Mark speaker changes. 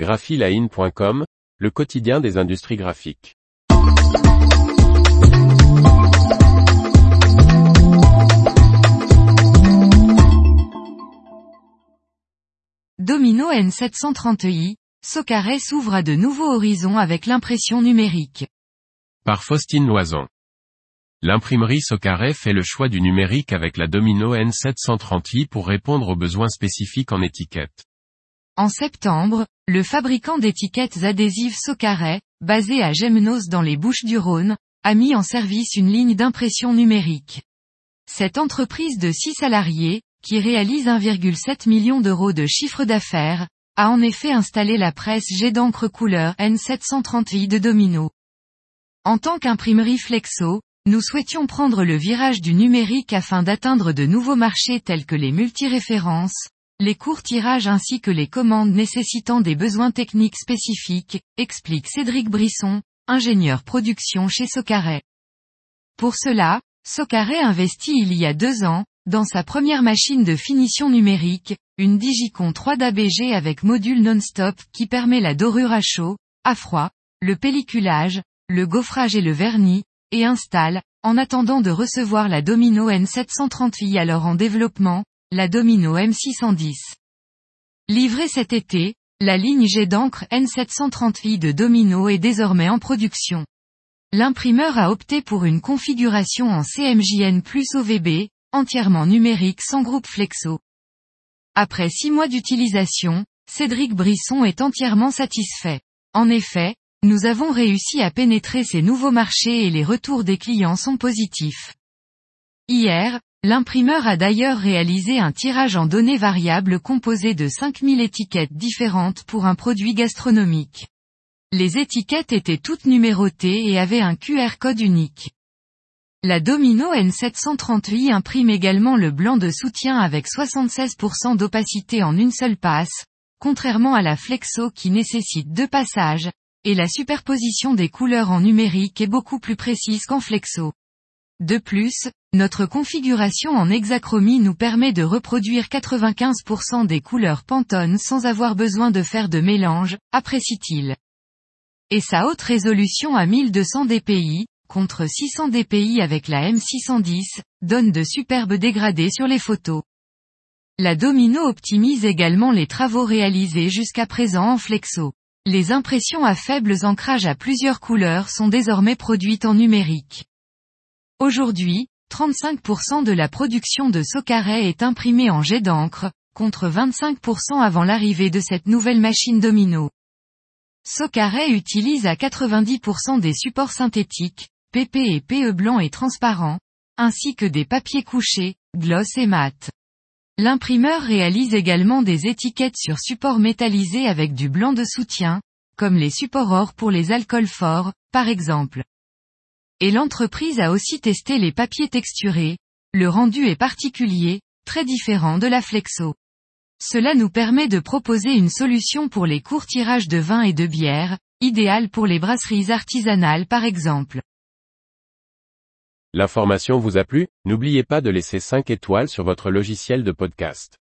Speaker 1: graphiline.com, le quotidien des industries graphiques.
Speaker 2: Domino N730i, Socaré s'ouvre à de nouveaux horizons avec l'impression numérique.
Speaker 1: Par Faustine Loison. L'imprimerie Socaré fait le choix du numérique avec la Domino N730i pour répondre aux besoins spécifiques en étiquette.
Speaker 2: En septembre, le fabricant d'étiquettes adhésives Socaré, basé à Gemnos dans les Bouches du Rhône, a mis en service une ligne d'impression numérique. Cette entreprise de 6 salariés, qui réalise 1,7 million d'euros de chiffre d'affaires, a en effet installé la presse jet d'encre couleur N730i de Domino. En tant qu'imprimerie Flexo, nous souhaitions prendre le virage du numérique afin d'atteindre de nouveaux marchés tels que les multiréférences, les courts tirages ainsi que les commandes nécessitant des besoins techniques spécifiques, explique Cédric Brisson, ingénieur production chez Socaré. Pour cela, Socaré investit il y a deux ans, dans sa première machine de finition numérique, une Digicon 3DABG avec module non-stop qui permet la dorure à chaud, à froid, le pelliculage, le gaufrage et le vernis, et installe, en attendant de recevoir la Domino N730i alors en développement, la Domino M610. Livrée cet été, la ligne jet d'encre N730i de Domino est désormais en production. L'imprimeur a opté pour une configuration en CMJN plus OVB, entièrement numérique sans groupe flexo. Après six mois d'utilisation, Cédric Brisson est entièrement satisfait. En effet, nous avons réussi à pénétrer ces nouveaux marchés et les retours des clients sont positifs. Hier, l'imprimeur a d'ailleurs réalisé un tirage en données variables composé de 5000 étiquettes différentes pour un produit gastronomique. Les étiquettes étaient toutes numérotées et avaient un QR code unique. La Domino N730i imprime également le blanc de soutien avec 76% d'opacité en une seule passe, contrairement à la Flexo qui nécessite deux passages, et la superposition des couleurs en numérique est beaucoup plus précise qu'en Flexo. De plus, notre configuration en hexachromie nous permet de reproduire 95% des couleurs Pantone sans avoir besoin de faire de mélange, apprécie-t-il. Et sa haute résolution à 1200 dpi, contre 600 dpi avec la M610, donne de superbes dégradés sur les photos. La Domino optimise également les travaux réalisés jusqu'à présent en flexo. Les impressions à faibles ancrages à plusieurs couleurs sont désormais produites en numérique. Aujourd'hui, 35% de la production de Socaré est imprimée en jet d'encre, contre 25% avant l'arrivée de cette nouvelle machine Domino. Socaré utilise à 90% des supports synthétiques, PP et PE blanc et transparent, ainsi que des papiers couchés, gloss et mat. L'imprimeur réalise également des étiquettes sur support métallisé avec du blanc de soutien, comme les supports or pour les alcools forts, par exemple. Et l'entreprise a aussi testé les papiers texturés, le rendu est particulier, très différent de la Flexo. Cela nous permet de proposer une solution pour les courts tirages de vin et de bière, idéal pour les brasseries artisanales par exemple.
Speaker 1: L'information vous a plu? N'oubliez pas de laisser 5 étoiles sur votre logiciel de podcast.